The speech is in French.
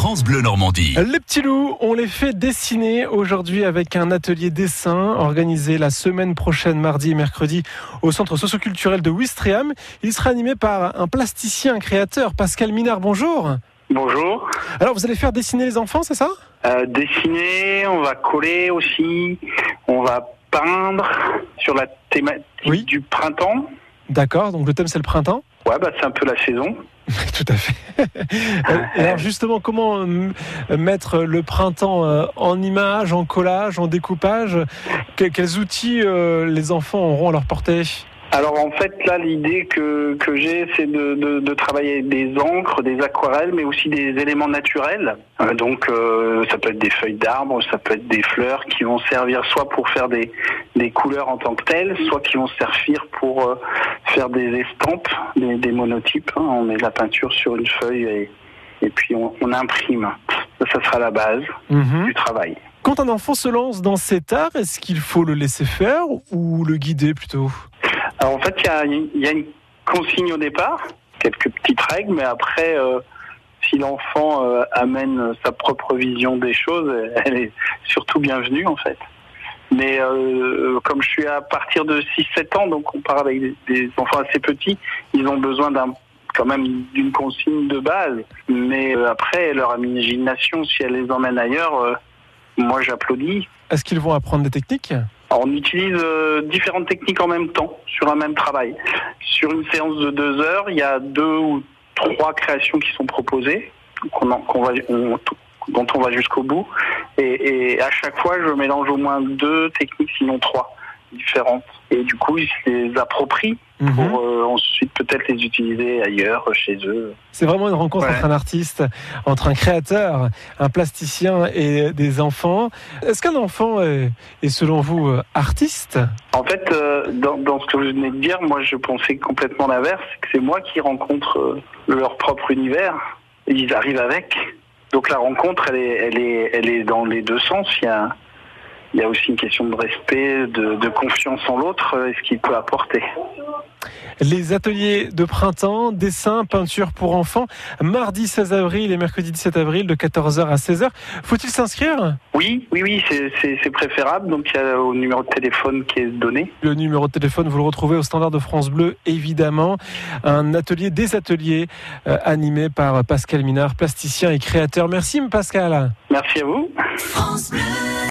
France Bleu Normandie. Les petits loups, on les fait dessiner aujourd'hui avec un atelier dessin organisé la semaine prochaine, mardi et mercredi, au centre socioculturel de Ouistreham. Il sera animé par un plasticien, un créateur, Pascal Minard. Bonjour. Bonjour. Alors, vous allez faire dessiner les enfants, c'est ça? Euh, dessiner, on va coller aussi, on va peindre sur la thématique Oui. du printemps. D'accord, donc le thème c'est le printemps Ouais, bah c'est un peu la saison. Tout à fait. Euh, Alors justement, comment euh, mettre le printemps euh, en image, en collage, en découpage? Que- Quels outils les enfants auront à leur portée? Alors en fait, là, l'idée que, que j'ai, c'est de, de, de travailler avec des encres, des aquarelles, mais aussi des éléments naturels. Euh, donc euh, ça peut être des feuilles d'arbres, ça peut être des fleurs qui vont servir soit pour faire des, des couleurs en tant que telles, soit qui vont servir pour euh, faire des estampes, des, des monotypes. hein. On met de la peinture sur une feuille et, et puis on, on imprime. Ça, ça sera la base Mhm. du travail. Quand un enfant se lance dans cet art, est-ce qu'il faut le laisser faire ou le guider plutôt? Alors en fait, il y a, il y a une consigne au départ, quelques petites règles, mais après, euh, si l'enfant euh, amène sa propre vision des choses, elle est surtout bienvenue en fait. Mais euh, comme je suis à partir de 6-7 ans, donc on part avec des, des enfants assez petits, ils ont besoin d'un quand même d'une consigne de base. Mais euh, après, leur imagination, si elle les emmène ailleurs, euh, moi j'applaudis. Est-ce qu'ils vont apprendre des techniques? Alors, on utilise euh, différentes techniques en même temps sur un même travail. Sur une séance de deux heures, il y a deux ou trois créations qui sont proposées, qu'on en- qu'on va, on- dont on va jusqu'au bout. Et, et à chaque fois, je mélange au moins deux techniques, sinon trois différentes. Et du coup, ils se les approprient Mhm. pour euh, ensuite peut-être les utiliser ailleurs, chez eux. C'est vraiment une rencontre Ouais. entre un artiste, entre un créateur, un plasticien et des enfants. Est-ce qu'un enfant est, est, selon vous artiste? En fait, euh, dans, dans ce que vous venez de dire, moi je pensais complètement l'inverse, c'est que c'est moi qui rencontre euh, leur propre univers. Et ils arrivent avec. Donc la rencontre, elle est, elle est, elle est dans les deux sens. Il y a, il y a aussi une question de respect, de, de confiance en l'autre euh, et ce qu'il peut apporter. Les ateliers de printemps, dessin, peinture pour enfants, mardi 16 avril et mercredi 17 avril de 14h à 16h. Faut-il s'inscrire? Oui, oui, oui, c'est- préférable. Donc il y a au numéro de téléphone qui est donné. Le numéro de téléphone, vous le retrouvez au standard de France Bleu, évidemment. Un atelier, des ateliers euh, animés par Pascal Minard, plasticien et créateur. Merci Pascal. Merci à vous. France Bleu.